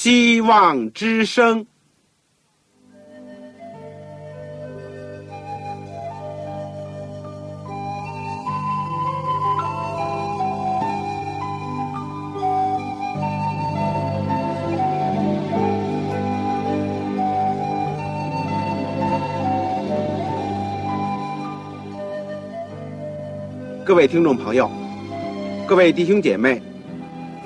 希望之声。各位听众朋友，各位弟兄姐妹，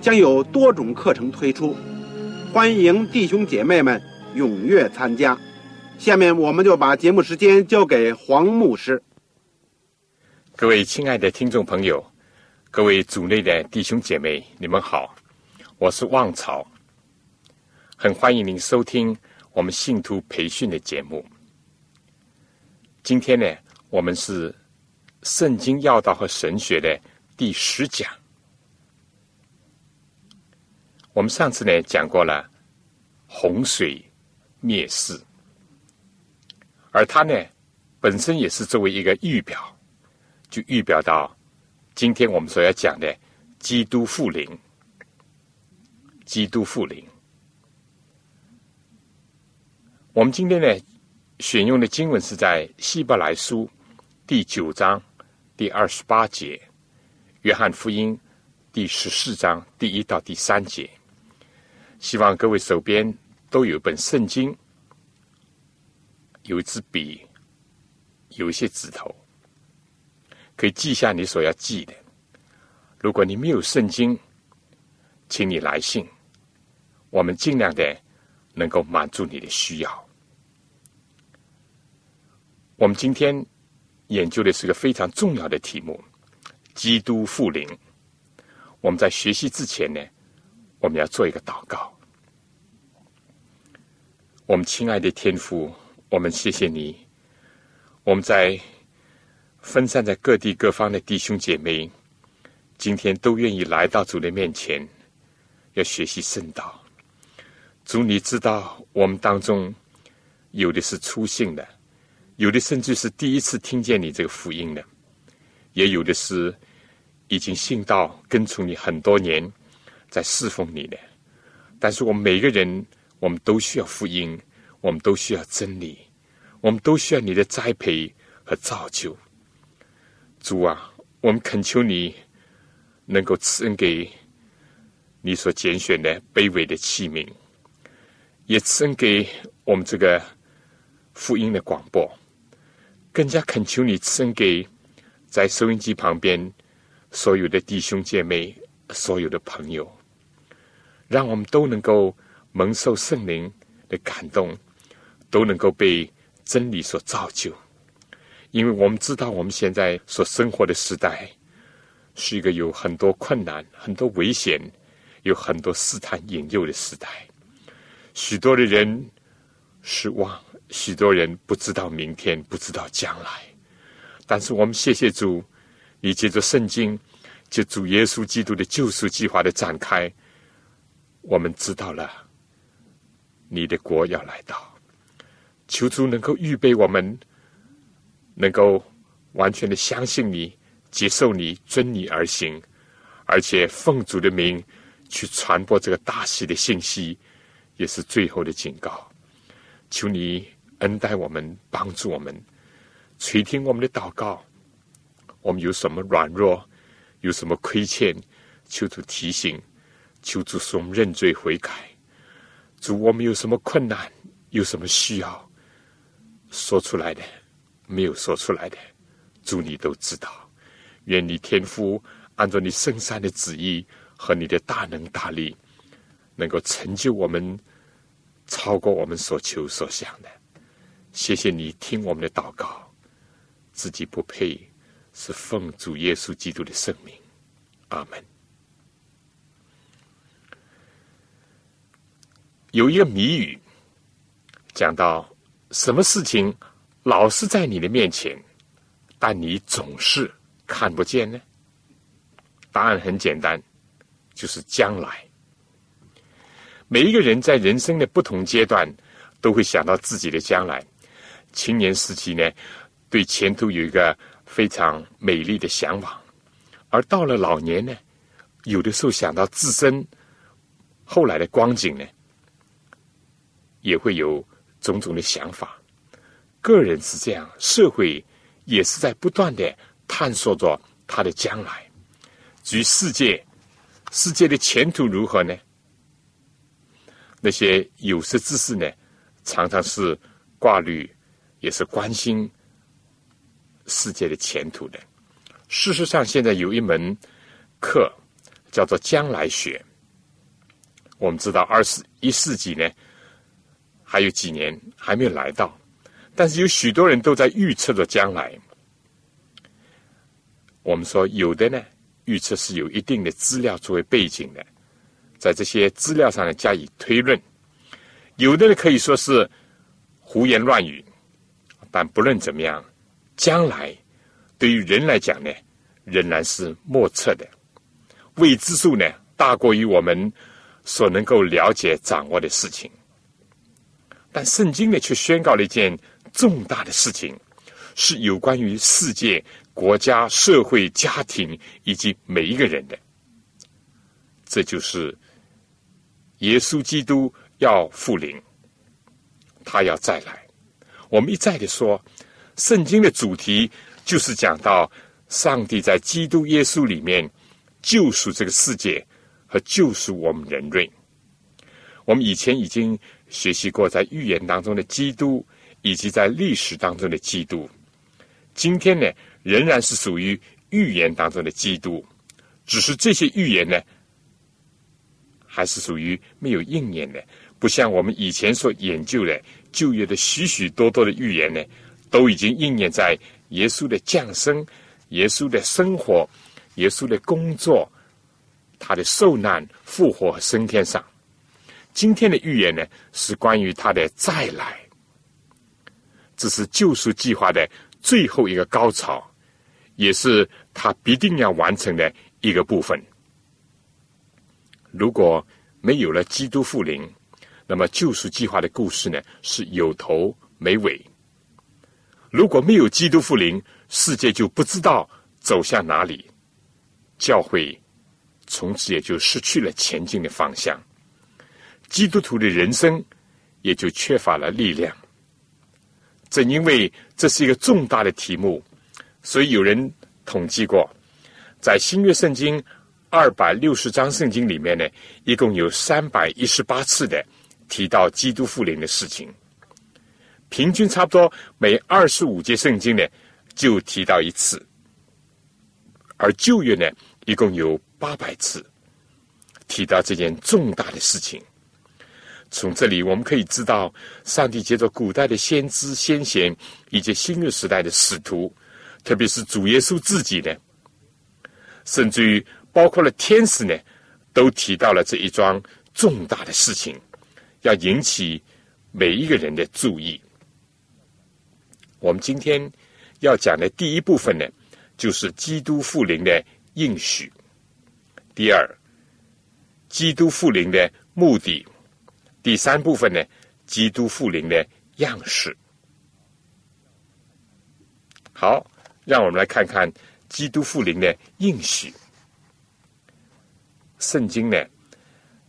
将有多种课程推出，欢迎弟兄姐妹们踊跃参加。下面我们就把节目时间交给黄牧师。各位亲爱的听众朋友，各位组内的弟兄姐妹，你们好，我是旺草，很欢迎您收听我们信徒培训的节目。今天呢，我们是。圣经要道和神学的第十讲，我们上次呢讲过了洪水灭世，而它呢本身也是作为一个预表，就预表到今天我们所要讲的基督复临。基督复临，我们今天呢选用的经文是在希伯来书第九章。第二十八节，《约翰福音》第十四章第一到第三节。希望各位手边都有本圣经，有一支笔，有一些纸头，可以记下你所要记的。如果你没有圣经，请你来信，我们尽量的能够满足你的需要。我们今天。研究的是个非常重要的题目——基督复临。我们在学习之前呢，我们要做一个祷告。我们亲爱的天父，我们谢谢你。我们在分散在各地各方的弟兄姐妹，今天都愿意来到主的面前，要学习圣道。主，你知道我们当中有的是粗信的。有的甚至是第一次听见你这个福音的，也有的是已经信道跟从你很多年，在侍奉你的。但是我们每个人，我们都需要福音，我们都需要真理，我们都需要你的栽培和造就。主啊，我们恳求你能够赐恩给你所拣选的卑微的器皿，也赐恩给我们这个福音的广播。更加恳求你赐恩给在收音机旁边所有的弟兄姐妹、所有的朋友，让我们都能够蒙受圣灵的感动，都能够被真理所造就。因为我们知道，我们现在所生活的时代是一个有很多困难、很多危险、有很多试探引诱的时代，许多的人失望。许多人不知道明天，不知道将来，但是我们谢谢主，你借着圣经，借主耶稣基督的救赎计划的展开，我们知道了你的国要来到，求主能够预备我们，能够完全的相信你，接受你，遵你而行，而且奉主的名去传播这个大喜的信息，也是最后的警告。求你。恩待我们，帮助我们，垂听我们的祷告。我们有什么软弱，有什么亏欠，求主提醒，求主使我们认罪悔改。主，我们有什么困难，有什么需要，说出来的，没有说出来的，主你都知道。愿你天父按照你圣善的旨意和你的大能大力，能够成就我们，超过我们所求所想的。谢谢你听我们的祷告，自己不配，是奉主耶稣基督的圣名，阿门。有一个谜语，讲到什么事情老是在你的面前，但你总是看不见呢？答案很简单，就是将来。每一个人在人生的不同阶段，都会想到自己的将来。青年时期呢，对前途有一个非常美丽的向往；而到了老年呢，有的时候想到自身后来的光景呢，也会有种种的想法。个人是这样，社会也是在不断的探索着他的将来。至于世界，世界的前途如何呢？那些有识之士呢，常常是挂虑，也是关心世界的前途的。事实上，现在有一门课叫做将来学。我们知道，二十一世纪呢，还有几年还没有来到，但是有许多人都在预测着将来。我们说，有的呢，预测是有一定的资料作为背景的。在这些资料上呢加以推论，有的人可以说是胡言乱语，但不论怎么样，将来对于人来讲呢，仍然是莫测的，未知数呢大过于我们所能够了解掌握的事情。但圣经呢却宣告了一件重大的事情，是有关于世界、国家、社会、家庭以及每一个人的，这就是。耶稣基督要复临，他要再来。我们一再的说，圣经的主题就是讲到上帝在基督耶稣里面救赎这个世界和救赎我们人类。我们以前已经学习过在预言当中的基督，以及在历史当中的基督。今天呢，仍然是属于预言当中的基督，只是这些预言呢。还是属于没有应验的，不像我们以前所研究的旧约的许许多多的预言呢，都已经应验在耶稣的降生、耶稣的生活、耶稣的工作、他的受难、复活和升天上。今天的预言呢，是关于他的再来，这是救赎计划的最后一个高潮，也是他必定要完成的一个部分。如果没有了基督复临，那么救赎计划的故事呢是有头没尾。如果没有基督复临，世界就不知道走向哪里，教会从此也就失去了前进的方向，基督徒的人生也就缺乏了力量。正因为这是一个重大的题目，所以有人统计过，在新约圣经。二百六十章圣经里面呢，一共有三百一十八次的提到基督复临的事情，平均差不多每二十五节圣经呢就提到一次，而旧约呢一共有八百次提到这件重大的事情。从这里我们可以知道，上帝借着古代的先知先贤以及新约时代的使徒，特别是主耶稣自己呢，甚至于。包括了天使呢，都提到了这一桩重大的事情，要引起每一个人的注意。我们今天要讲的第一部分呢，就是基督复临的应许；第二，基督复临的目的；第三部分呢，基督复临的样式。好，让我们来看看基督复临的应许。圣经呢，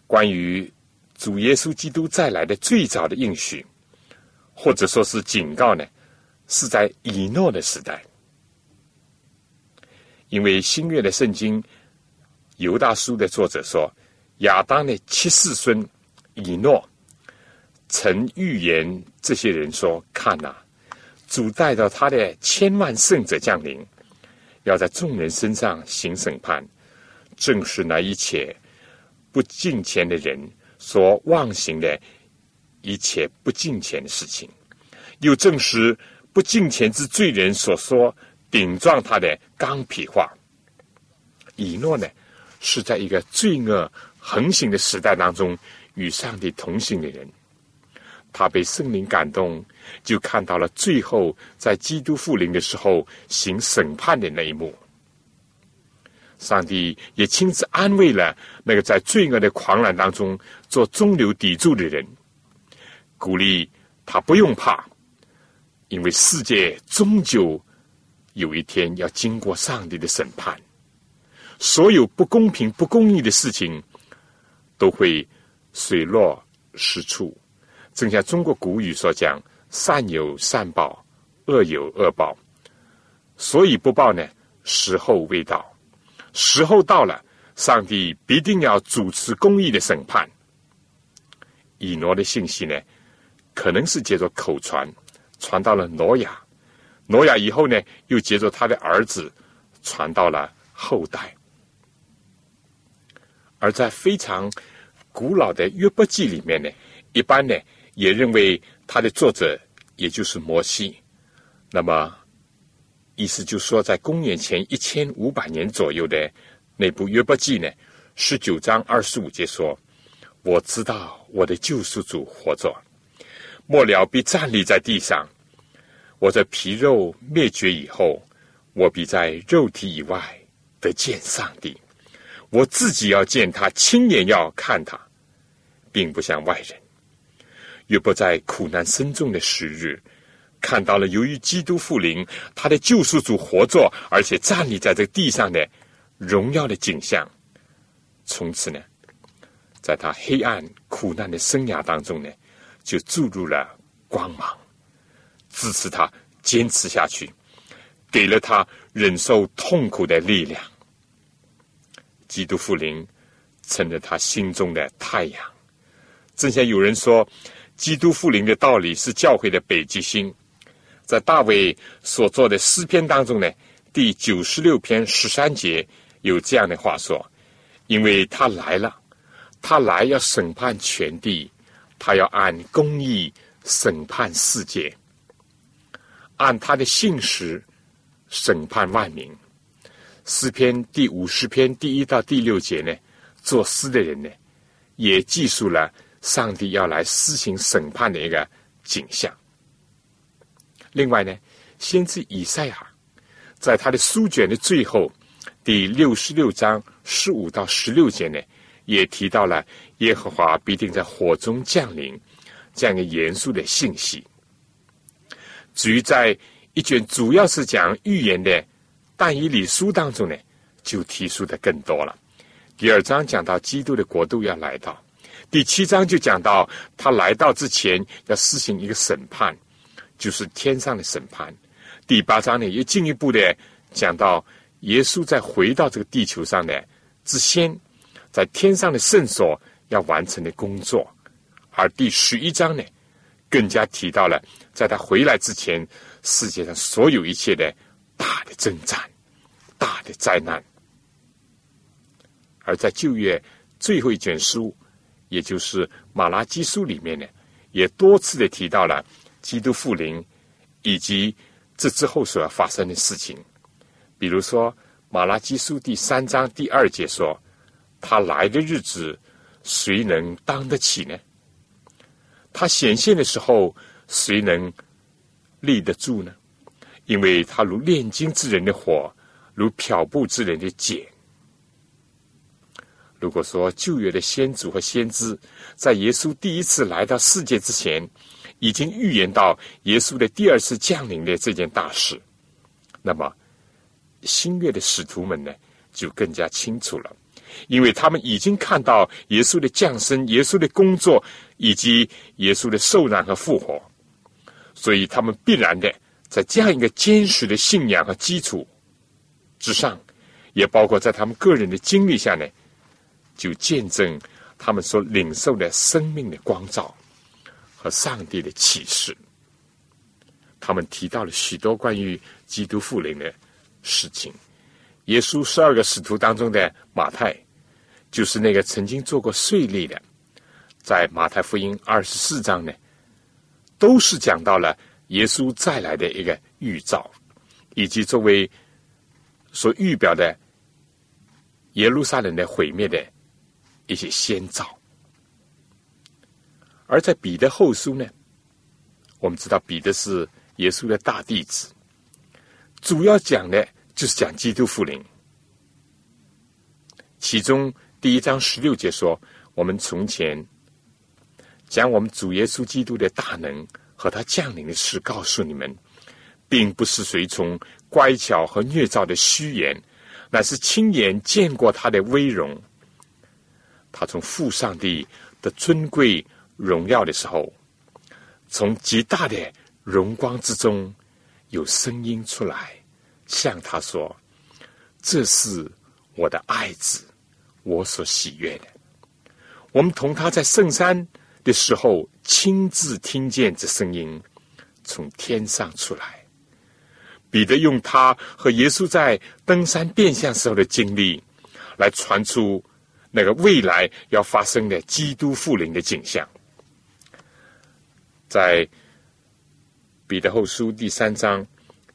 关于主耶稣基督再来的最早的应许，或者说是警告呢，是在以诺的时代。因为新约的圣经犹大书的作者说，亚当的七世孙以诺曾预言这些人说：“看呐，主带到他的千万圣者降临，要在众人身上行审判。”正是那一切不敬虔的人所妄行的一切不敬虔的事情，又证实不敬虔之罪人所说顶撞他的刚愎话。以诺呢，是在一个罪恶横行的时代当中与上帝同行的人。他被圣灵感动，就看到了最后在基督复临的时候行审判的那一幕。上帝也亲自安慰了那个在罪恶的狂澜当中做中流砥柱的人，鼓励他不用怕，因为世界终究有一天要经过上帝的审判，所有不公平、不公义的事情都会水落石出。正像中国古语所讲：“善有善报，恶有恶报。”所以不报呢，时候未到。时候到了，上帝必定要主持公义的审判。以挪的信息呢，可能是借着口传传到了挪亚，挪亚以后呢，又借着他的儿子传到了后代。而在非常古老的约伯记里面呢，一般呢也认为他的作者也就是摩西。那么。意思就说，在公元前一千五百年左右的那部约伯记呢，十九章二十五节说：“我知道我的救赎主活着，末了必站立在地上。我的皮肉灭绝以后，我必在肉体以外得见上帝。我自己要见他，亲眼要看他，并不像外人。约伯在苦难深重的时日。”看到了，由于基督复临，他的救赎主活着，而且站立在这地上的荣耀的景象。从此呢，在他黑暗苦难的生涯当中呢，就注入了光芒，支持他坚持下去，给了他忍受痛苦的力量。基督复临成了他心中的太阳。正像有人说，基督复临的道理是教会的北极星。在大卫所做的诗篇当中呢，第九十六篇十三节有这样的话说：“因为他来了，他来要审判全地，他要按公义审判世界，按他的信实审判万民。”诗篇第五十篇第一到第六节呢，作诗的人呢，也记述了上帝要来施行审判的一个景象。另外呢，先知以赛亚在他的书卷的最后第六十六章十五到十六节呢，也提到了耶和华必定在火中降临这样一个严肃的信息。至于在一卷主要是讲预言的但以理书当中呢，就提出的更多了。第二章讲到基督的国度要来到，第七章就讲到他来到之前要施行一个审判。就是天上的审判。第八章呢，又进一步的讲到耶稣在回到这个地球上呢之先，在天上的圣所要完成的工作。而第十一章呢，更加提到了在他回来之前，世界上所有一切的大的征战、大的灾难。而在旧约最后一卷书，也就是马拉基书里面呢，也多次的提到了。基督复临，以及这之后所要发生的事情，比如说《马拉基书》第三章第二节说：“他来的日子，谁能当得起呢？他显现的时候，谁能立得住呢？因为他如炼金之人的火，如漂布之人的碱。”如果说旧约的先祖和先知在耶稣第一次来到世界之前，已经预言到耶稣的第二次降临的这件大事，那么新月的使徒们呢，就更加清楚了，因为他们已经看到耶稣的降生、耶稣的工作以及耶稣的受难和复活，所以他们必然的在这样一个坚实的信仰和基础之上，也包括在他们个人的经历下呢，就见证他们所领受的生命的光照。和上帝的启示，他们提到了许多关于基督复临的事情。耶稣十二个使徒当中的马太，就是那个曾经做过税吏的，在马太福音二十四章呢，都是讲到了耶稣再来的一个预兆，以及作为所预表的耶路撒冷的毁灭的一些先兆。而在彼得后书呢，我们知道彼得是耶稣的大弟子，主要讲的就是讲基督复临。其中第一章十六节说：“我们从前讲我们主耶稣基督的大能和他降临的事告诉你们，并不是随从乖巧和虐造的虚言，乃是亲眼见过他的威荣。他从父上帝的尊贵荣耀的时候，从极大的荣光之中，有声音出来，向他说：‘这是我的爱子。’”我所喜悦的，我们同他在圣山的时候，亲自听见这声音从天上出来。彼得用他和耶稣在登山变相时候的经历，来传出那个未来要发生的基督复临的景象。在彼得后书第三章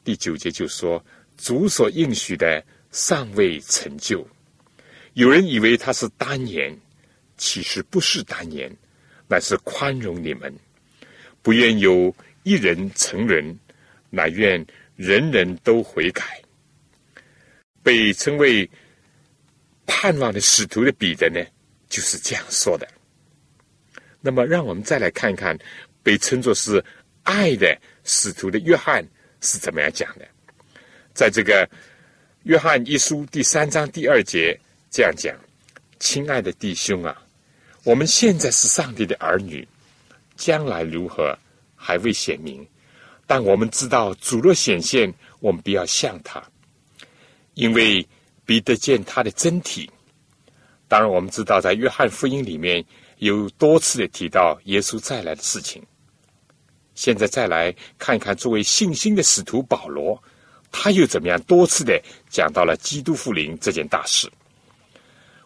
第九节就说：“主所应许的尚未成就。”有人以为他是单言，其实不是单言，乃是宽容你们，不愿有一人成人，乃愿人人都悔改。被称为盼望的使徒的彼得呢，就是这样说的。那么，让我们再来看看被称作是爱的使徒的约翰是怎么样讲的。在这个约翰一书第三章第二节。这样讲，亲爱的弟兄啊，我们现在是上帝的儿女，将来如何还未显明，但我们知道主若显现，我们必要像他，因为必得见他的真体。当然，我们知道在约翰福音里面有多次的提到耶稣再来的事情。现在再来看一看作为信心的使徒保罗，他又怎么样多次的讲到了基督复临这件大事。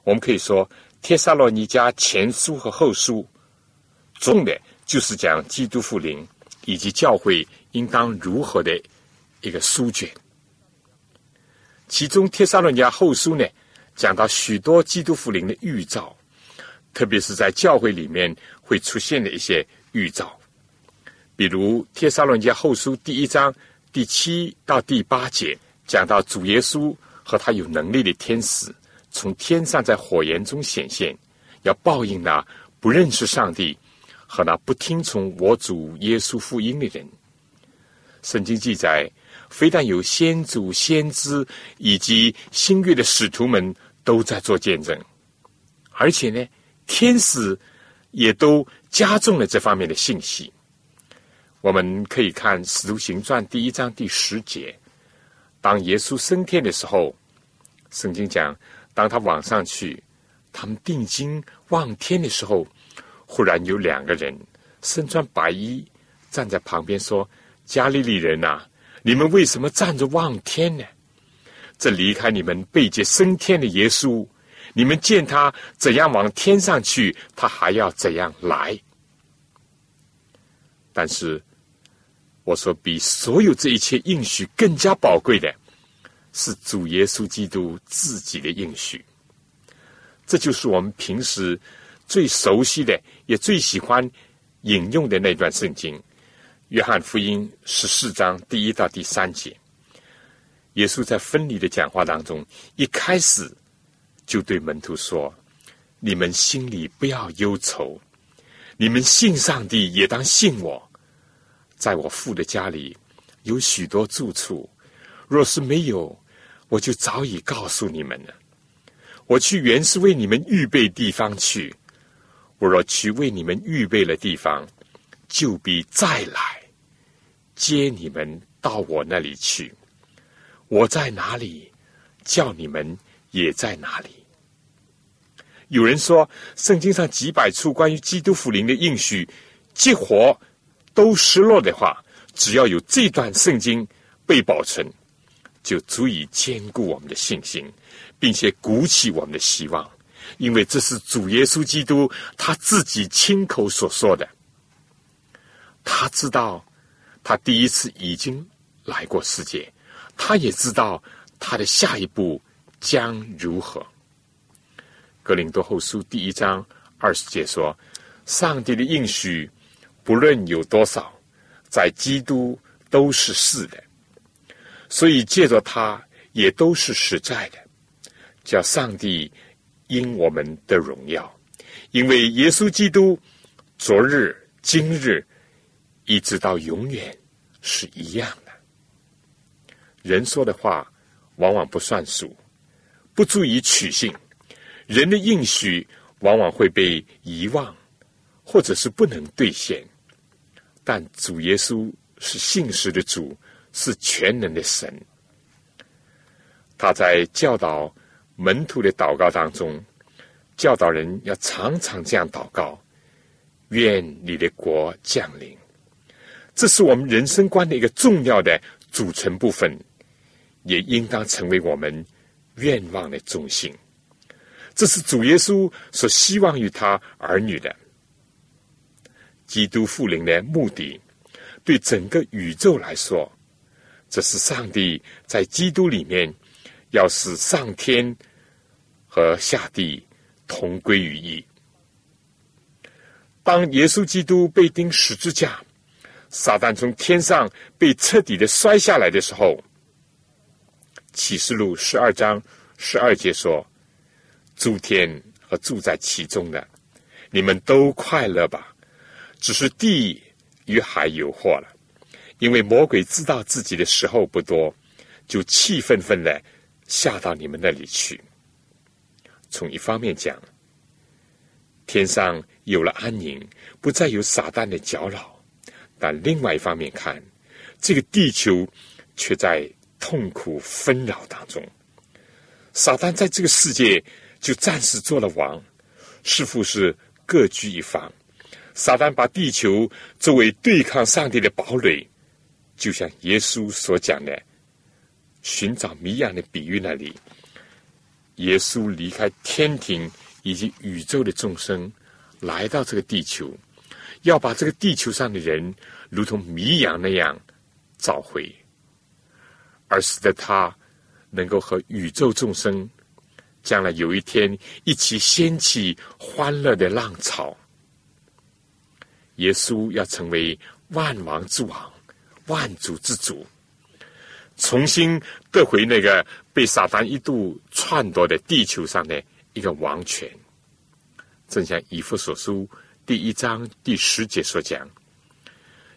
我们可以说，《帖撒罗尼迦前书》和后书，重点就是讲基督复临以及教会应当如何的一个书卷。其中，《帖撒罗尼迦后书》呢，讲到许多基督复临的预兆，特别是在教会里面会出现的一些预兆，比如《帖撒罗尼迦后书》第一章第七到第八节，讲到主耶稣和他有能力的天使。从天上在火焰中显现，要报应那不认识上帝和那不听从我主耶稣福音的人。圣经记载，非但有先祖、先知以及新约的使徒们都在做见证，而且呢，天使也都加重了这方面的信息。我们可以看《使徒行传》第一章第十节，当耶稣升天的时候，圣经讲。当他往上去，他们定睛望天的时候，忽然有两个人身穿白衣站在旁边说：“加利利人呐，你们为什么站着望天呢？这离开你们背接升天的耶稣，你们见他怎样往天上去，他还要怎样来。但是我说，比所有这一切应许更加宝贵的。”是主耶稣基督自己的应许，这就是我们平时最熟悉的，也最喜欢引用的那段圣经《约翰福音》十四章第一到第三节。耶稣在分离的讲话当中，一开始就对门徒说：“你们心里不要忧愁，你们信上帝也当信我。在我父的家里有许多住处。”若是没有，我就早已告诉你们了。我去原是为你们预备地方去。我若去为你们预备了地方，就必再来接你们到我那里去。我在哪里，叫你们也在哪里。有人说，圣经上几百处关于基督福临的应许，激活都失落的话，只要有这段圣经被保存。就足以坚固我们的信心，并且鼓起我们的希望，因为这是主耶稣基督他自己亲口所说的。他知道他第一次已经来过世界，他也知道他的下一步将如何。格林多后书第一章二十节说：“上帝的应许，不论有多少，在基督都是是的，所以借着他也都是实在的，叫上帝因我们的荣耀，因为耶稣基督昨日、今日一直到永远是一样的。人说的话往往不算数，不足以取信，人的应许往往会被遗忘。或者是不能兑现，但主耶稣是信实的主，是全能的神。他在教导门徒的祷告当中，教导人要常常这样祷告：愿你的国降临。这是我们人生观的一个重要的组成部分，也应当成为我们愿望的中心。这是主耶稣所希望与他儿女的。基督复临的目的，对整个宇宙来说，这是上帝在基督里面要使上天和下地同归于一。当耶稣基督被钉十字架，撒旦从天上被彻底的摔下来的时候，启示录十二章十二节说：“诸天和住在其中的，你们都快乐吧。”只是地与海有祸了，因为魔鬼知道自己的时候不多，就气愤愤的下到你们那里去。从一方面讲，天上有了安宁，不再有撒旦的搅扰；但另外一方面看，这个地球却在痛苦纷扰当中。撒旦在这个世界就暂时做了王，似乎是各居一方。撒旦把地球作为对抗上帝的堡垒，就像耶稣所讲的寻找谜样的比喻那里，耶稣离开天庭以及宇宙的众生，来到这个地球，要把这个地球上的人如同谜羊那样找回，而使得他能够和宇宙众生将来有一天一起掀起欢乐的浪潮。耶稣要成为万王之王、万主之主，重新得回那个被撒旦一度篡夺的地球上的一个王权。正像以弗所书第一章第十节所讲，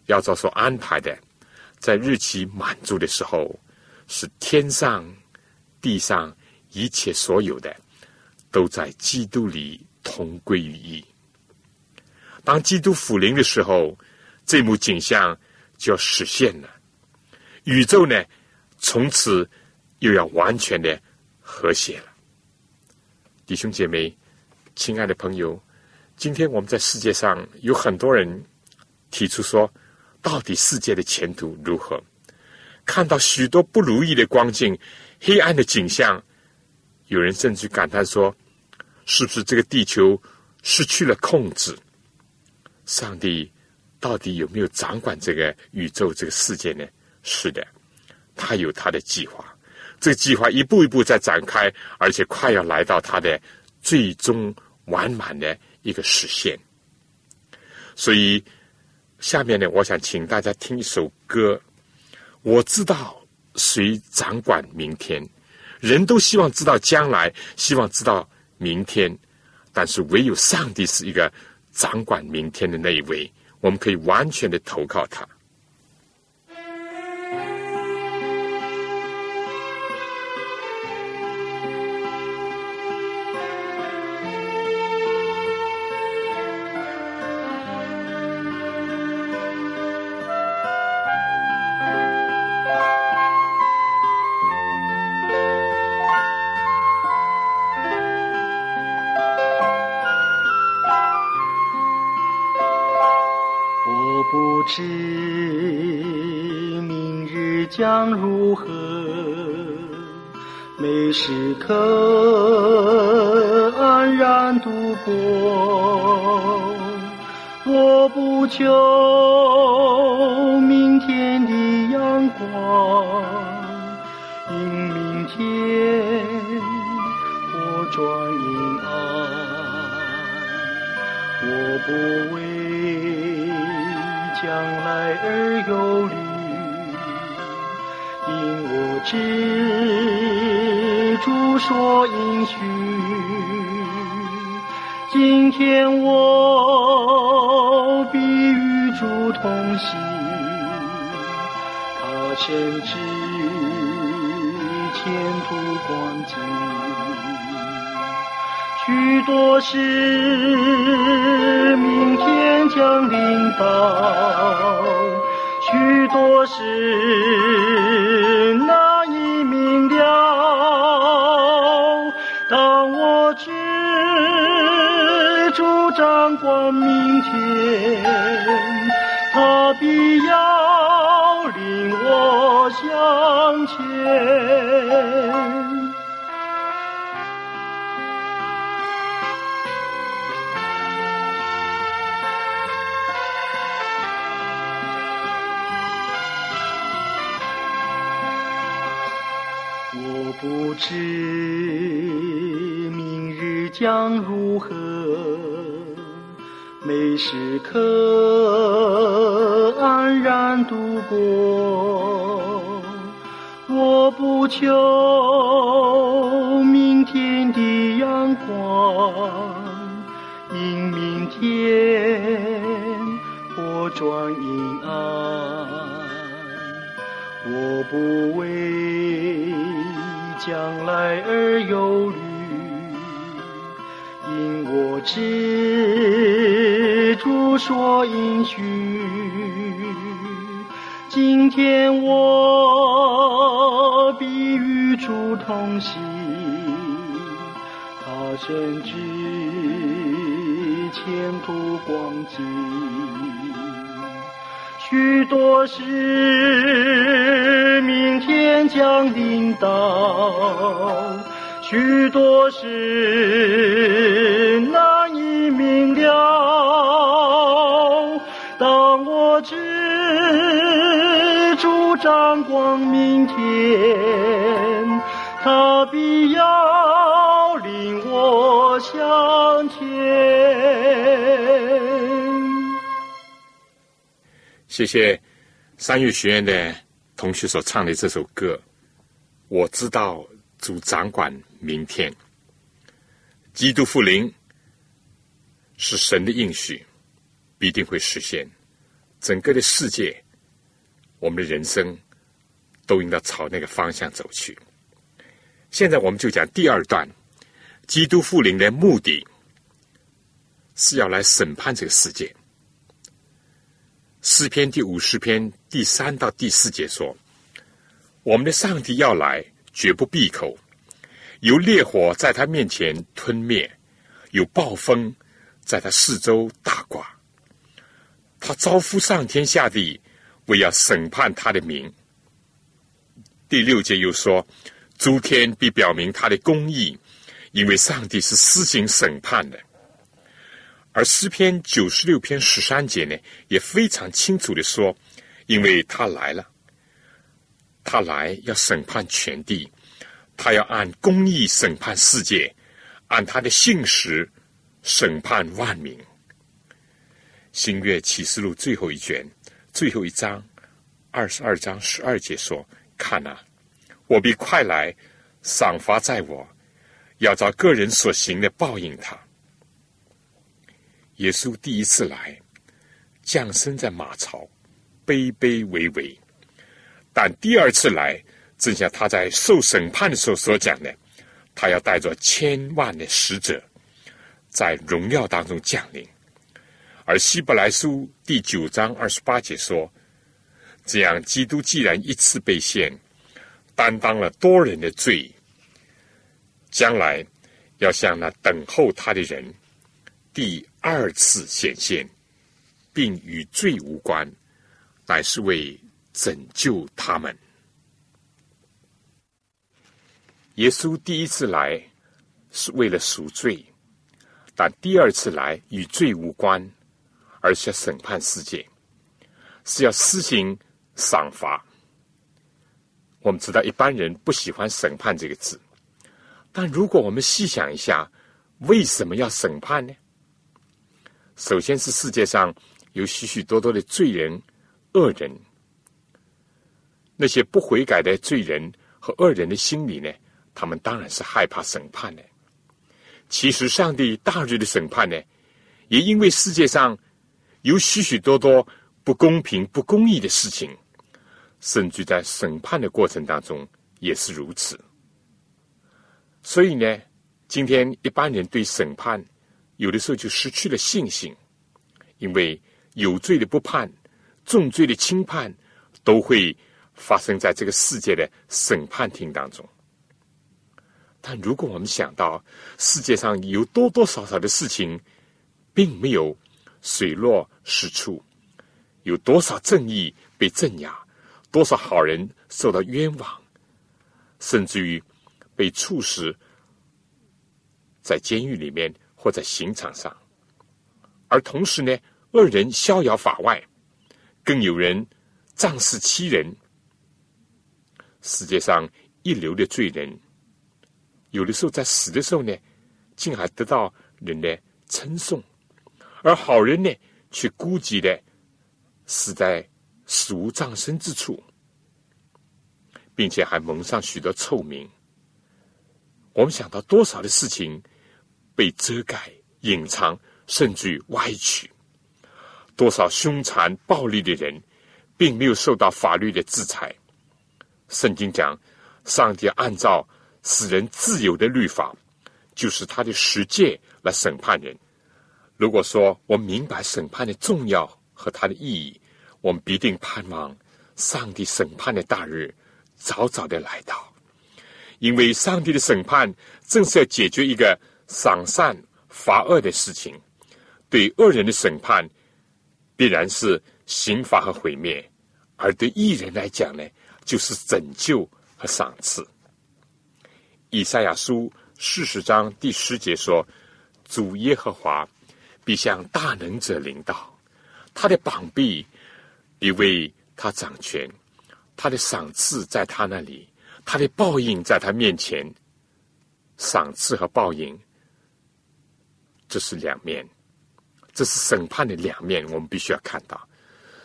要照所安排的，在日期满足的时候，是天上、地上一切所有的，都在基督里同归于一。当基督复临的时候，这幕景象就要实现了。宇宙呢，从此又要完全的和谐了。弟兄姐妹，亲爱的朋友，今天我们在世界上有很多人提出说，到底世界的前途如何？看到许多不如意的光景、黑暗的景象，有人甚至感叹说：“是不是这个地球失去了控制？”上帝到底有没有掌管这个宇宙、这个世界呢？是的，他有他的计划，这个计划一步一步在展开，而且快要来到他的最终完满的一个实现。所以，下面呢，我想请大家听一首歌。我知道谁掌管明天，人都希望知道将来，希望知道明天，但是唯有上帝是一个。掌管明天的那一位，我们可以完全的投靠他。时刻安然度过，我不求明天的阳光，因明天我转阴暗。我不为将来而忧虑，因我知说应许。今天我必与主同行，他深知前途光景。许多事明天将临到，许多事知明日将如何，每时刻安然度过。我不求明天的阳光，因明天我转阴暗。我不为将来而忧虑，因我知主所应许。今天我必与主同行，他深知前途光景。许多事明天将领到，许多事难以明了。当我知主掌光明天，他谢谢三月学院的同学所唱的这首歌。我知道主掌管明天，基督复临是神的应许，必定会实现。整个的世界，我们的人生都应该朝那个方向走去。现在我们就讲第二段，基督复临的目的是要来审判这个世界。诗篇第五十篇第三到第四节说：“我们的上帝要来，绝不闭口；有烈火在他面前吞灭，有暴风在他四周大刮。他招呼上天下地，为要审判他的名。”第六节又说：“诸天必表明他的公义，因为上帝是施行审判的。”而诗篇九十六篇十三节呢，也非常清楚的说，因为他来了，他来要审判全地，他要按公义审判世界，按他的信实审判万民。新月启示录最后一卷最后一章二十二章十二节说：“看啊，我必快来，赏罚在我，要照个人所行的报应他。”耶稣第一次来，降生在马槽，卑卑微微；但第二次来，正像他在受审判的时候所讲的，他要带着千万的使者，在荣耀当中降临。而希伯来书第九章二十八节说：“这样，基督既然一次被献，担当了多人的罪，将来要向那等候他的人。”第二次显现，并与罪无关，乃是为拯救他们。耶稣第一次来是为了赎罪，但第二次来与罪无关，而是审判世界，是要施行赏罚。我们知道一般人不喜欢“审判”这个字，但如果我们细想一下，为什么要审判呢？首先是世界上有许许多多的罪人、恶人，那些不悔改的罪人和恶人的心里呢，他们当然是害怕审判的。其实，上帝大日的审判呢，也因为世界上有许许多多不公平、不公义的事情，甚至在审判的过程当中也是如此。所以呢，今天一般人对审判有的时候就失去了信心，因为有罪的不判，重罪的轻判，都会发生在这个世界的审判庭当中。但如果我们想到世界上有多多少少的事情，并没有水落石出，有多少正义被镇压，多少好人受到冤枉，甚至于被处死在监狱里面或在刑场上，而同时呢，恶人逍遥法外，更有人仗势欺人。世界上一流的罪人。有的时候在死的时候呢，竟还得到人的称颂；而好人呢，却孤寂的死在死无葬身之处，并且还蒙上许多臭名。我们想到多少的事情被遮盖、隐藏，甚至于歪曲；多少凶残暴力的人，并没有受到法律的制裁。圣经讲，上帝按照。使人自由的律法，就是他的实践来审判人。如果说我明白审判的重要和它的意义，我们必定盼望上帝审判的大日早早的来到。因为上帝的审判正是要解决一个赏善罚恶的事情，对恶人的审判必然是刑罚和毁灭，而对义人来讲呢，就是拯救和赏赐。以赛亚书四十章第十节说：“主耶和华必向大能者领导，他的膀臂必为他掌权，他的赏赐在他那里，他的报应在他面前。赏赐和报应，这是两面，这是审判的两面。我们必须要看到，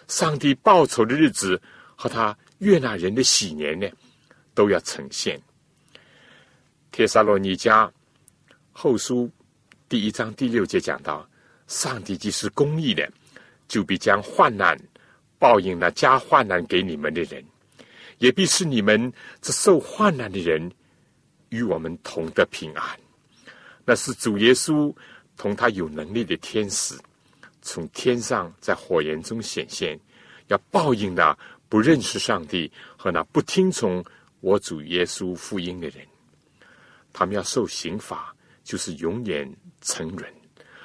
上帝报仇的日子和他悦纳人的喜年呢，都要呈现。”帖撒罗尼迦后书第一章第六节讲到：上帝既是公义的，就必将患难报应那加患难给你们的人，也必是你们这受患难的人与我们同得平安。那是主耶稣同他有能力的天使从天上在火焰中显现，要报应那不认识上帝和那不听从我主耶稣福音的人。他们要受刑罚，就是永远沉沦，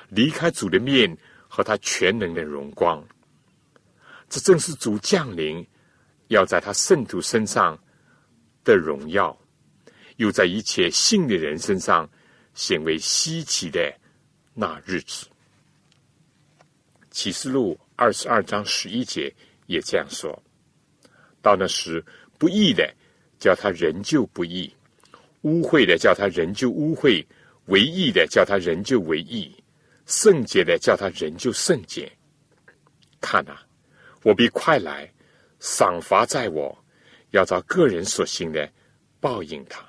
离开主的面和他全能的荣光。这正是主降临，要在他圣徒身上的荣耀，又在一切信的人身上显为稀奇的那日子。启示录二十二章十一节也这样说：到那时，不义的叫他仍旧不义。污秽的叫他仍旧污秽，为义的叫他仍旧为义，圣洁的叫他仍旧圣洁。看啊，我必快来，赏罚在我，要照个人所行的报应他。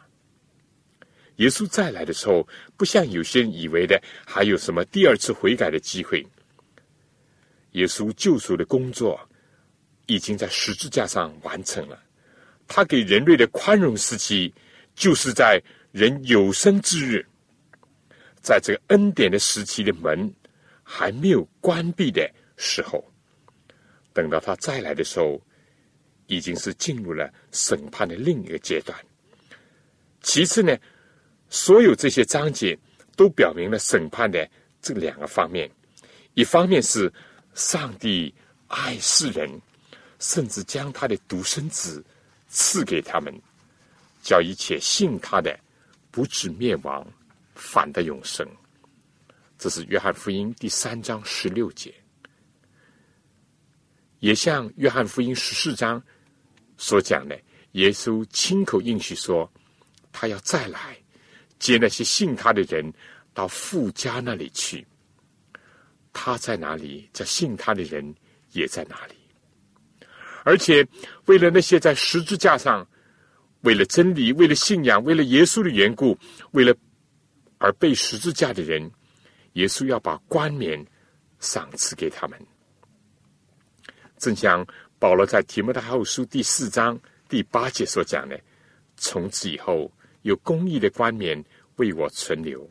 耶稣再来的时候，不像有些人以为的，还有什么第二次悔改的机会。耶稣救赎的工作已经在十字架上完成了，他给人类的宽容时期。就是在人有生之日，在这个恩典的时期的门还没有关闭的时候，等到他再来的时候，已经是进入了审判的另一个阶段。其次呢，所有这些章节都表明了审判的这两个方面：一方面是上帝爱世人，甚至将他的独生子赐给他们。叫一切信他的，不至灭亡，反得永生。这是约翰福音第三章十六节，也像约翰福音十四章所讲的，耶稣亲口应许说，他要再来接那些信他的人到富家那里去。他在哪里，这信他的人也在哪里。而且，为了那些在十字架上为了真理、为了信仰、为了耶稣的缘故，为了而被十字架的人，耶稣要把冠冕赏赐给他们。正像保罗在提摩太后书第四章第八节所讲的：“从此以后，有公义的冠冕为我存留，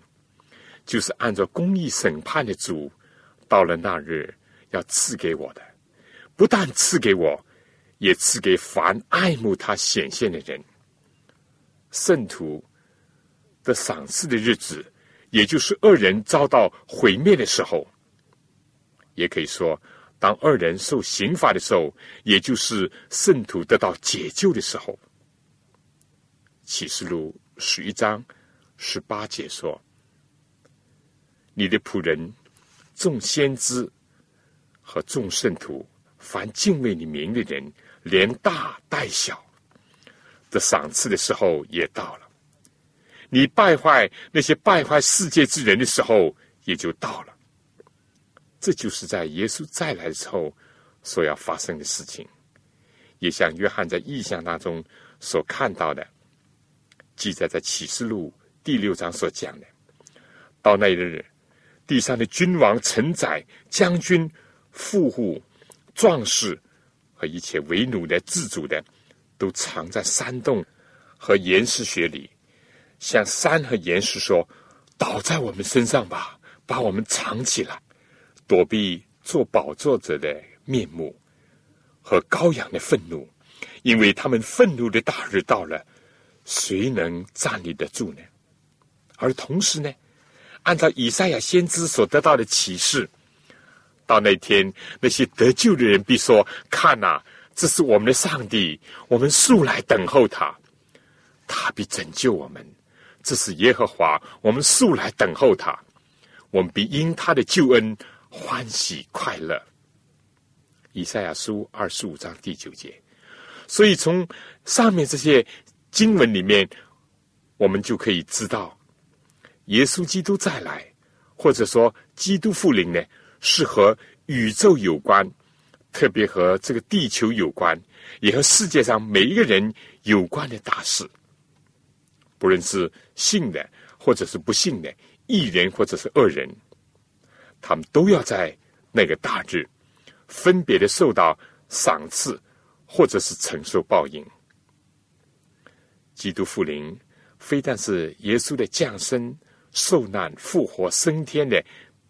就是按照公义审判的主，到了那日要赐给我的，不但赐给我，也赐给凡爱慕他显现的人。”圣徒的赏赐的日子，也就是恶人遭到毁灭的时候，也可以说，当恶人受刑罚的时候，也就是圣徒得到解救的时候。启示录十一章十八节说：“你的仆人众先知和众圣徒，凡敬畏你名的人，连大带小。”的赏赐的时候也到了，你败坏那些败坏世界之人的时候也就到了。这就是在耶稣再来的时候所要发生的事情，也像约翰在异象当中所看到的，记载在启示录第六章所讲的。到那一日，地上的君王、臣宰、将军、富户、壮士和一切为奴的、自主的。都藏在山洞和岩石穴里，向山和岩石说：“倒在我们身上吧，把我们藏起来，躲避做宝座者的面目和羔羊的愤怒，因为他们愤怒的大日到了，谁能站立得住呢？”而同时呢，按照以赛亚先知所得到的启示，到那天那些得救的人必说：“看呐！”这是我们的上帝，我们素来等候他，他必拯救我们。这是耶和华，我们素来等候他，我们必因他的救恩欢喜快乐。以赛亚书二十五章第九节。所以从上面这些经文里面，我们就可以知道，耶稣基督再来，或者说基督复临呢，是和宇宙有关。特别和这个地球有关，也和世界上每一个人有关的大事，不论是信的或者是不信的，一人或者是恶人，他们都要在那个大日分别的受到赏赐，或者是承受报应。基督复临，非但是耶稣的降生、受难、复活、升天的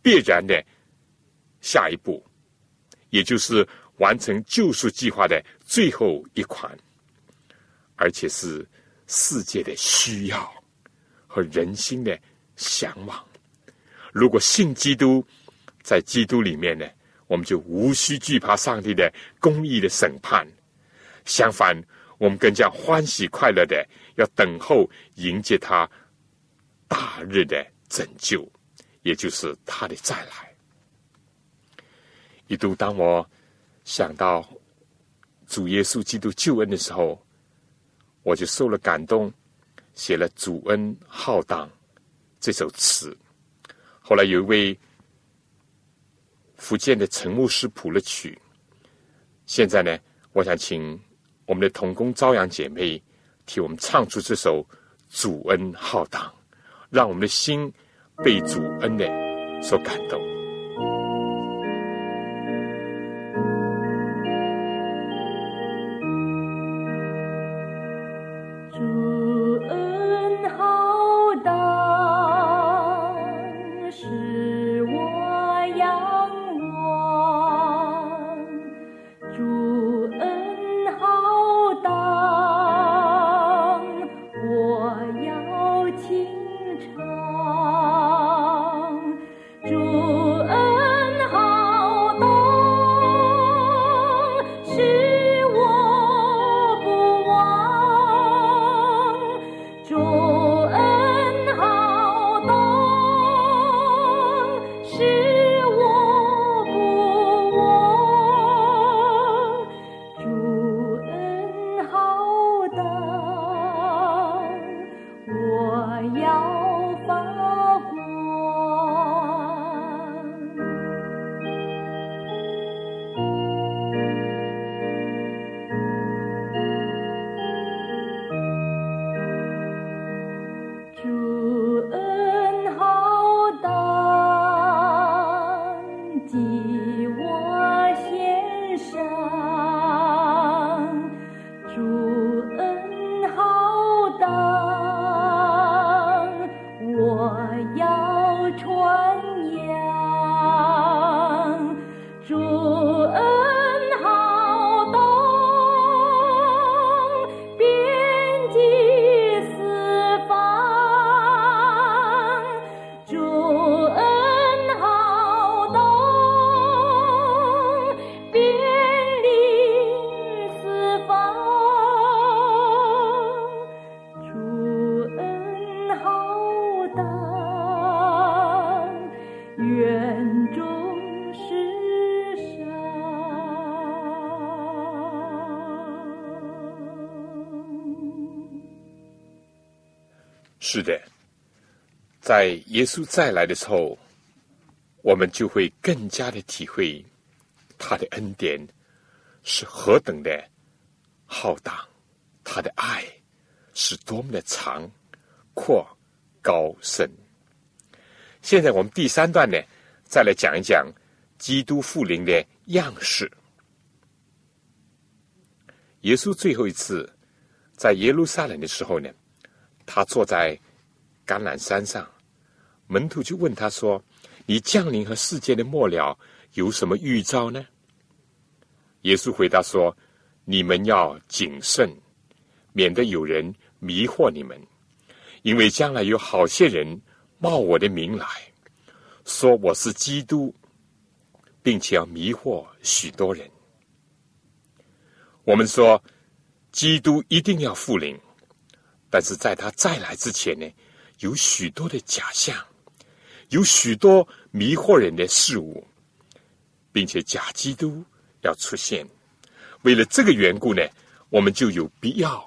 必然的下一步。也就是完成救赎计划的最后一款，而且是世界的需要和人心的向往。如果信基督，在基督里面呢，我们就无需惧怕上帝的公义的审判。相反，我们更加欢喜快乐的要等候迎接他大日的拯救，也就是他的再来。一度，当我想到主耶稣基督救恩的时候，我就受了感动，写了《主恩浩荡》这首词。后来有一位福建的陈牧师谱了曲。现在呢，我想请我们的同工朝阳姐妹替我们唱出这首《主恩浩荡》，让我们的心被主恩的所感动。是的，在耶稣再来的时候，我们就会更加的体会他的恩典是何等的浩荡，他的爱是多么的长、阔、高、深。现在我们第三段呢，再来讲一讲基督复临的样式。耶稣最后一次在耶路撒冷的时候呢，他坐在橄榄山上，门徒就问他说：“你降临和世界的末了有什么预兆呢？”耶稣回答说：“你们要谨慎，免得有人迷惑你们，因为将来有好些人冒我的名来说我是基督，并且要迷惑许多人。”我们说，基督一定要复临，但是在他再来之前呢，有许多的假象，有许多迷惑人的事物，并且假基督要出现。为了这个缘故呢，我们就有必要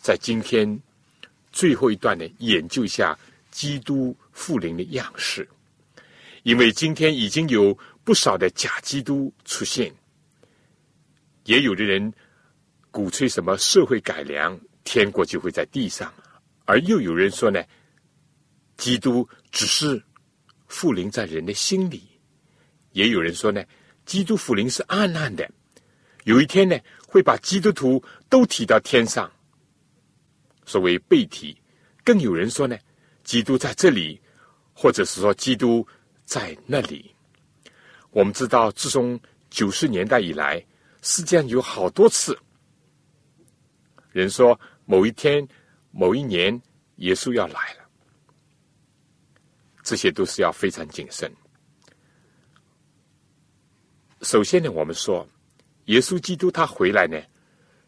在今天最后一段呢，研究一下基督复临的样式，因为今天已经有不少的假基督出现，也有的人。鼓吹什么社会改良，天国就会在地上；而又有人说呢，基督只是复临在人的心里；也有人说呢，基督复临是暗暗的，有一天呢会把基督徒都提到天上，所谓被提；更有人说呢，基督在这里，或者是说基督在那里。我们知道，自从九十年代以来，世界上有好多次。人说某一天、某一年，耶稣要来了，这些都是要非常谨慎。首先呢，我们说，耶稣基督他回来呢，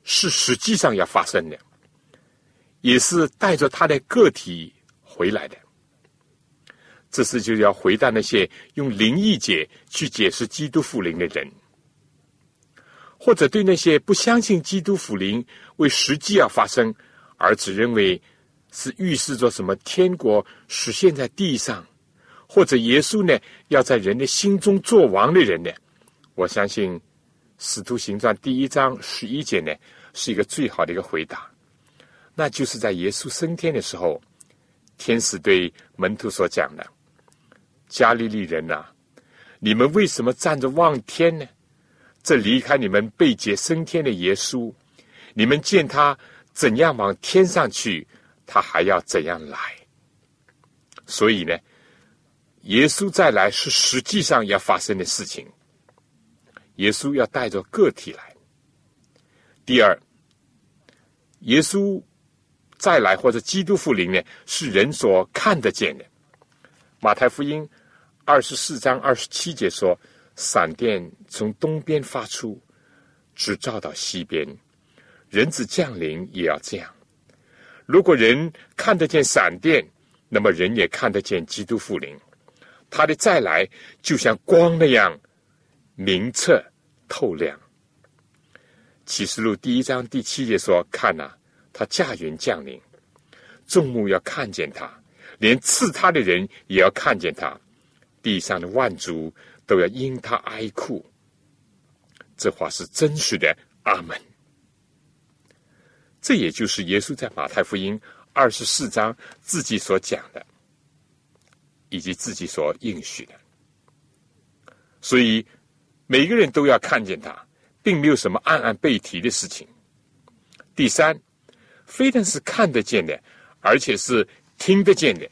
是实际上要发生的，也是带着他的个体回来的。这是就要回答那些用灵异解去解释基督复临的人。或者对那些不相信基督福临为实际要发生，而只认为是预示着什么天国实现在地上，或者耶稣呢要在人的心中做王的人呢，我相信《使徒行传》第一章十一节呢是一个最好的一个回答，那就是在耶稣升天的时候，天使对门徒所讲的：“加利利人呐，你们为什么站着望天呢？”这离开你们被劫升天的耶稣，你们见他怎样往天上去，他还要怎样来。所以呢，耶稣再来是实际上要发生的事情。耶稣要带着个体来。第二，耶稣再来或者基督复临呢，是人所看得见的。马太福音二十四章二十七节说。闪电从东边发出，直照到西边。人子降临也要这样。如果人看得见闪电，那么人也看得见基督复临。他的再来就像光那样明澈透亮。启示录第一章第七节说：“看呐，他驾云降临，众目要看见他，连刺他的人也要看见他，地上的万族。”都要因他哀哭，这话是真实的。阿门。这也就是耶稣在马太福音二十四章自己所讲的，以及自己所应许的。所以每个人都要看见他，并没有什么暗暗背提的事情。第三，非但是看得见的，而且是听得见的。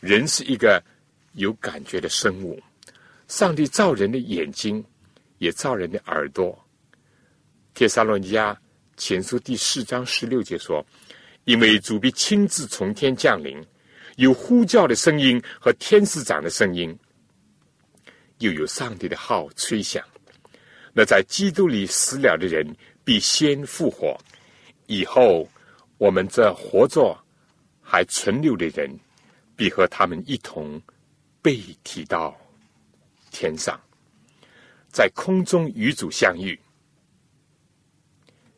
人是一个有感觉的生物。上帝造人的眼睛，也造人的耳朵。帖撒罗尼迦前书第四章十六节说：“因为主必亲自从天降临，有呼叫的声音和天使长的声音，又有上帝的号吹响。那在基督里死了的人必先复活。以后，我们这活着还存留的人，必和他们一同被提到。”天上，在空中与主相遇。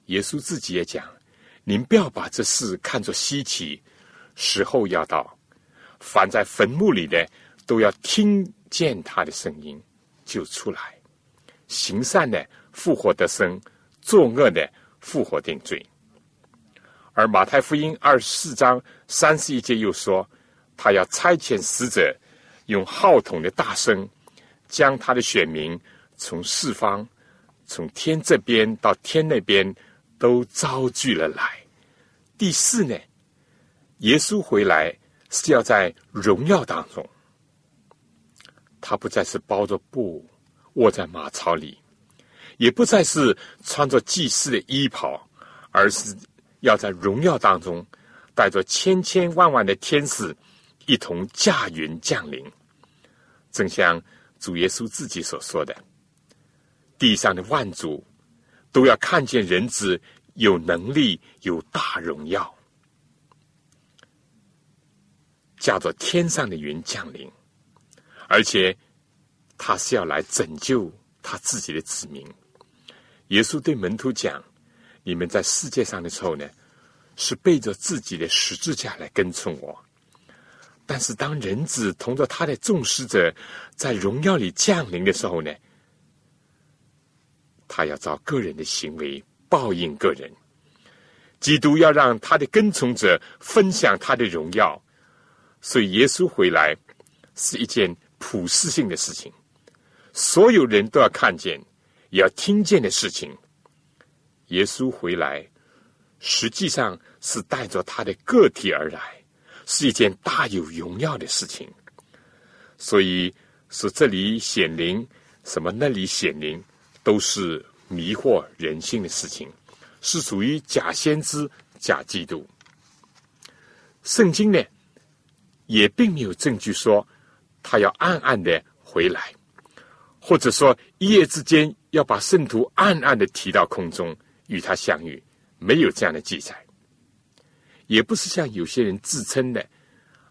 耶稣自己也讲：“您不要把这事看作稀奇，时候要到，凡在坟墓里的都要听见他的声音，就出来。行善的复活得生，作恶的复活定罪。而马太福音二十四章三十一节又说，他要差遣使者，用号筒的大声，将他的选民从四方，从天这边到天那边，都招聚了来。第四呢，耶稣回来是要在荣耀当中，他不再是包着布卧在马槽里，也不再是穿着祭司的衣袍，而是。要在荣耀当中，带着千千万万的天使一同驾云降临，正像主耶稣自己所说的：“地上的万族都要看见人子有能力、有大荣耀，驾着天上的云降临，而且他是要来拯救他自己的子民。”耶稣对门徒讲。你们在世界上的时候呢，是背着自己的十字架来跟从我；但是当人子同着他的众使者在荣耀里降临的时候呢，他要照个人的行为报应个人。基督要让他的跟从者分享他的荣耀，所以耶稣回来是一件普世性的事情，所有人都要看见，也要听见的事情。耶稣回来，实际上是带着他的个体而来，是一件大有荣耀的事情。所以说，这里显灵，什么那里显灵，都是迷惑人心的事情，是属于假先知、假基督。圣经呢，也并没有证据说他要暗暗的回来，或者说一夜之间要把圣徒暗暗的提到空中。与他相遇，没有这样的记载，也不是像有些人自称的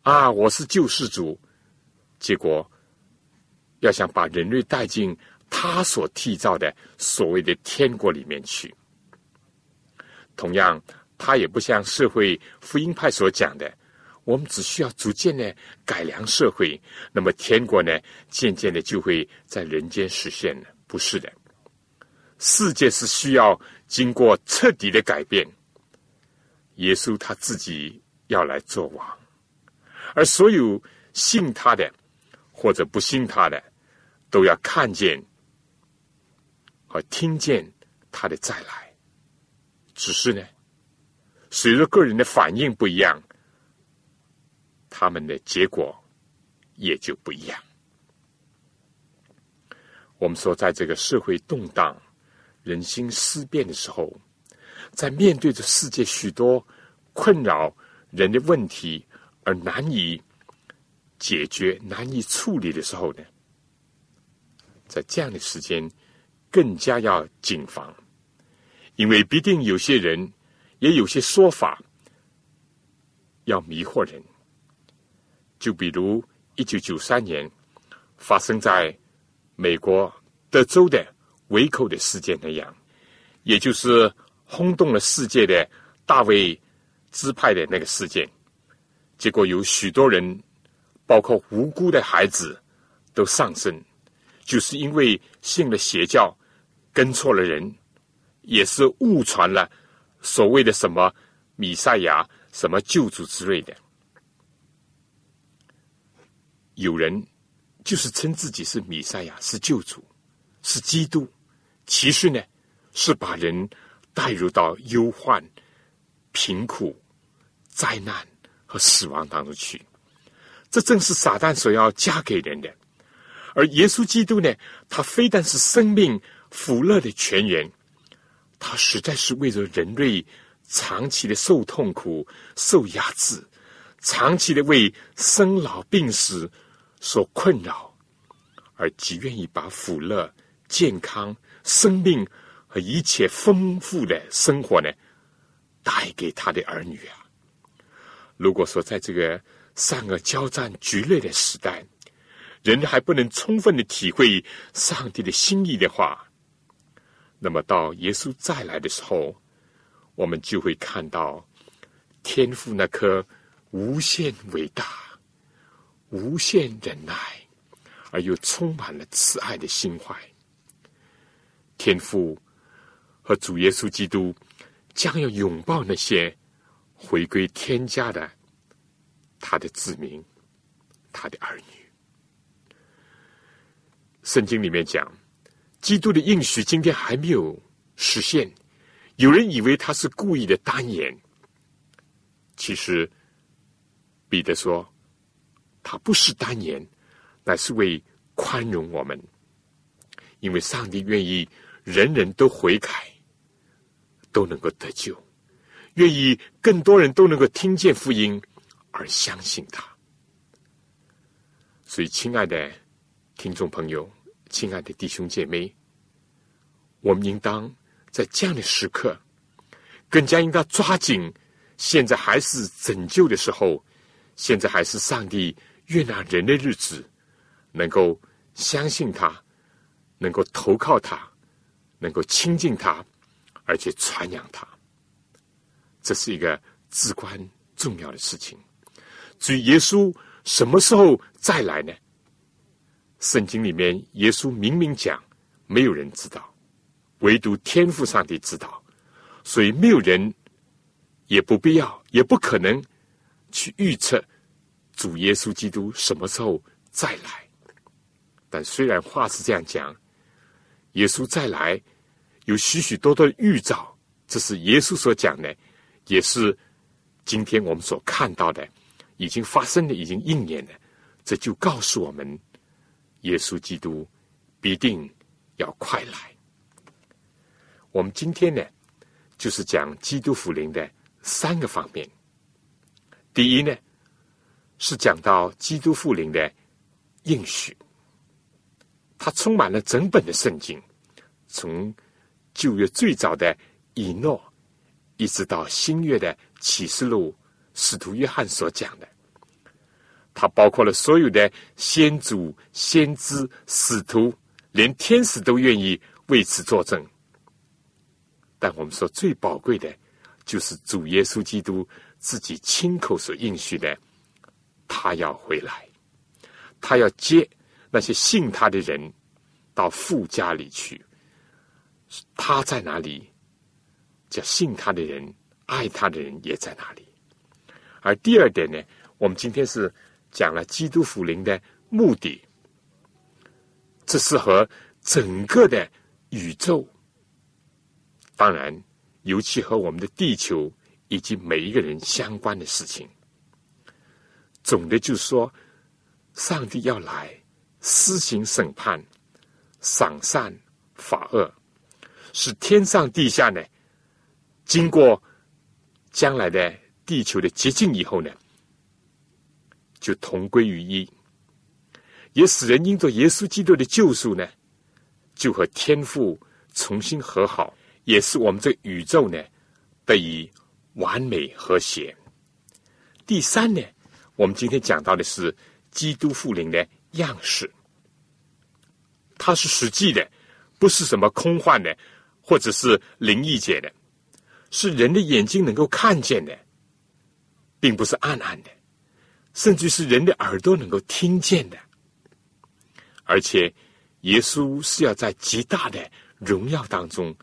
啊，我是救世主，结果要想把人类带进他所缔造的所谓的天国里面去。同样，他也不像社会福音派所讲的，我们只需要逐渐的改良社会，那么天国呢，渐渐的就会在人间实现了。不是的，世界是需要。经过彻底的改变，耶稣他自己要来做王，而所有信他的或者不信他的，都要看见和听见他的再来。只是呢，随着个人的反应不一样，他们的结果也就不一样。我们说，在这个社会动荡。人心思变的时候，在面对着世界许多困扰人的问题而难以解决、难以处理的时候呢，在这样的时间更加要谨防，因为必定有些人也有些说法要迷惑人。就比如一九九三年发生在美国德州的。维口的事件那样，也就是轰动了世界的大卫支派的那个事件，结果有许多人，包括无辜的孩子，都丧生，就是因为信了邪教，跟错了人，也是误传了所谓的什么米赛亚、什么救主之类的。有人就是称自己是米赛亚，是救主，是基督。其实呢，是把人带入到忧患、贫苦、灾难和死亡当中去。这正是撒旦所要加给人的。而耶稣基督呢，他非但是生命福乐的泉源，他实在是为了人类长期的受痛苦、受压制，长期的为生老病死所困扰，而极愿意把福乐、健康。生命和一切丰富的生活呢，带给他的儿女啊。如果说在这个善恶交战剧烈的时代，人还不能充分的体会上帝的心意的话，那么到耶稣再来的时候，我们就会看到天父那颗无限伟大、无限忍耐，而又充满了慈爱的心怀。天父和主耶稣基督将要拥抱那些回归天家的他的子民、他的儿女。圣经里面讲，基督的应许今天还没有实现。有人以为他是故意的单言，其实彼得说，他不是单言，乃是为宽容我们，因为上帝愿意人人都悔改，都能够得救，愿意更多人都能够听见福音而相信他。所以，亲爱的听众朋友，亲爱的弟兄姐妹，我们应当。在这样的时刻，更加应当抓紧。现在还是拯救的时候，现在还是上帝悦纳人的日子，能够相信他，能够投靠他，能够亲近他，而且传扬他。这是一个至关重要的事情。至于耶稣什么时候再来呢？圣经里面耶稣明明讲，没有人知道。唯独天赋上帝知道，所以没有人也不必要，也不可能去预测主耶稣基督什么时候再来。但虽然话是这样讲，耶稣再来有许许多多的预兆，这是耶稣所讲的，也是今天我们所看到的，已经发生的，已经应验的。这就告诉我们，耶稣基督必定要快来。我们今天呢，就是讲基督福临的三个方面。第一呢，是讲到基督复临的应许，它充满了整本的圣经，从旧约最早的以诺，一直到新约的启示录，使徒约翰所讲的，它包括了所有的先祖、先知、使徒，连天使都愿意为此作证。但我们说最宝贵的，就是主耶稣基督自己亲口所应许的，他要回来，他要接那些信他的人到父家里去。他在哪里，叫信他的人、爱他的人也在哪里。而第二点呢，我们今天是讲了基督福临的目的，这是和整个的宇宙。当然，尤其和我们的地球以及每一个人相关的事情。总的就是说，上帝要来施行审判、赏善罚恶，是天上地下呢，经过将来的地球的洁净以后呢，就同归于一，也使人因着耶稣基督的救赎呢，就和天父重新和好。也是我们这宇宙呢得以完美和谐。第三呢，我们今天讲到的是基督复临的样式，它是实际的，不是什么空幻的，或者是灵异界的，是人的眼睛能够看见的，并不是暗暗的，甚至是人的耳朵能够听见的。而且，耶稣是要在极大的荣耀当中。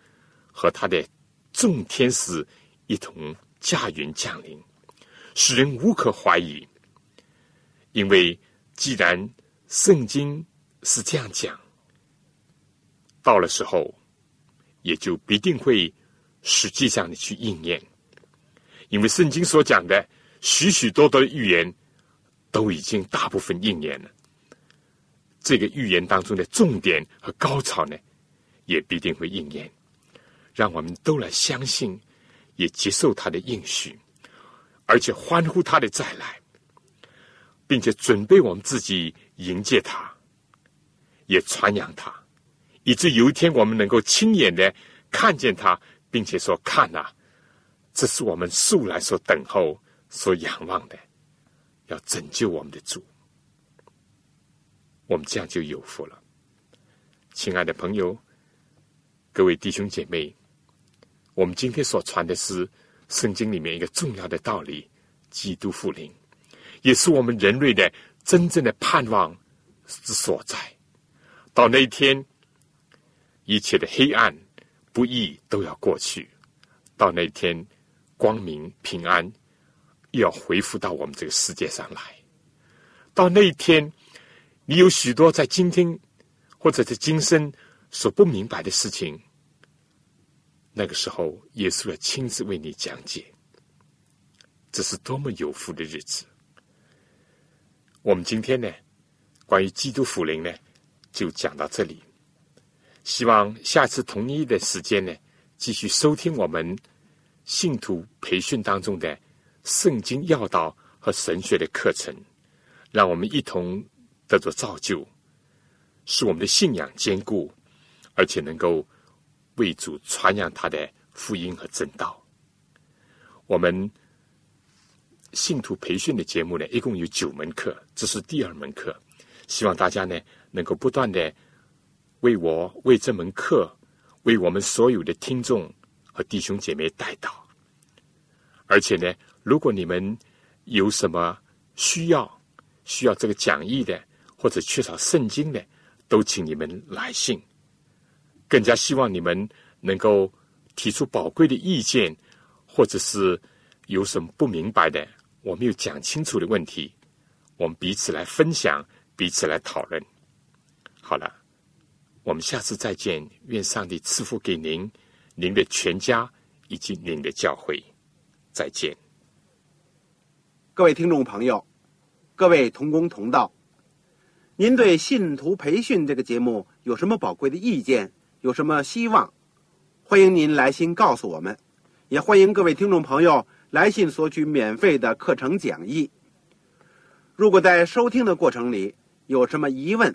和他的众天使一同驾云降临，使人无可怀疑。因为既然圣经是这样讲，到了时候，也就必定会实际上的去应验。因为圣经所讲的许许多多的预言，都已经大部分应验了。这个预言当中的重点和高潮呢，也必定会应验。让我们都来相信，也接受他的应许，而且欢呼他的再来，并且准备我们自己迎接他，也传扬他，以致有一天我们能够亲眼的看见他，并且说：“看呐，这是我们素来所等候、所仰望的，要拯救我们的主。”我们这样就有福了，亲爱的朋友，各位弟兄姐妹。我们今天所传的是圣经里面一个重要的道理：基督复临。也是我们人类的真正的盼望之所在。到那一天，一切的黑暗、不义都要过去；到那一天，光明、平安又要恢复到我们这个世界上来。到那一天，你有许多在今天或者在今生所不明白的事情，那个时候，耶稣要亲自为你讲解。这是多么有福的日子！我们今天呢，关于基督福临呢，就讲到这里。希望下次同一的时间呢，继续收听我们信徒培训当中的圣经要道和神学的课程，让我们一同得着造就，使我们的信仰坚固，而且能够为主传扬他的福音和正道。我们。信徒培训的节目呢，一共有九门课，这是第二门课。希望大家呢，能够不断的为我、为这门课、为我们所有的听众和弟兄姐妹带祷。而且呢，如果你们有什么需要，需要这个讲义的，或者缺少圣经的，都请你们来信。更加希望你们能够提出宝贵的意见，或者是有什么不明白的。我没有讲清楚的问题，我们彼此来分享，彼此来讨论。好了，我们下次再见。愿上帝赐福给您、您的全家以及您的教会。再见，各位听众朋友，各位同工同道，您对信徒培训这个节目有什么宝贵的意见？有什么希望？欢迎您来信告诉我们，也欢迎各位听众朋友。来信索取免费的课程讲义。如果在收听的过程里有什么疑问，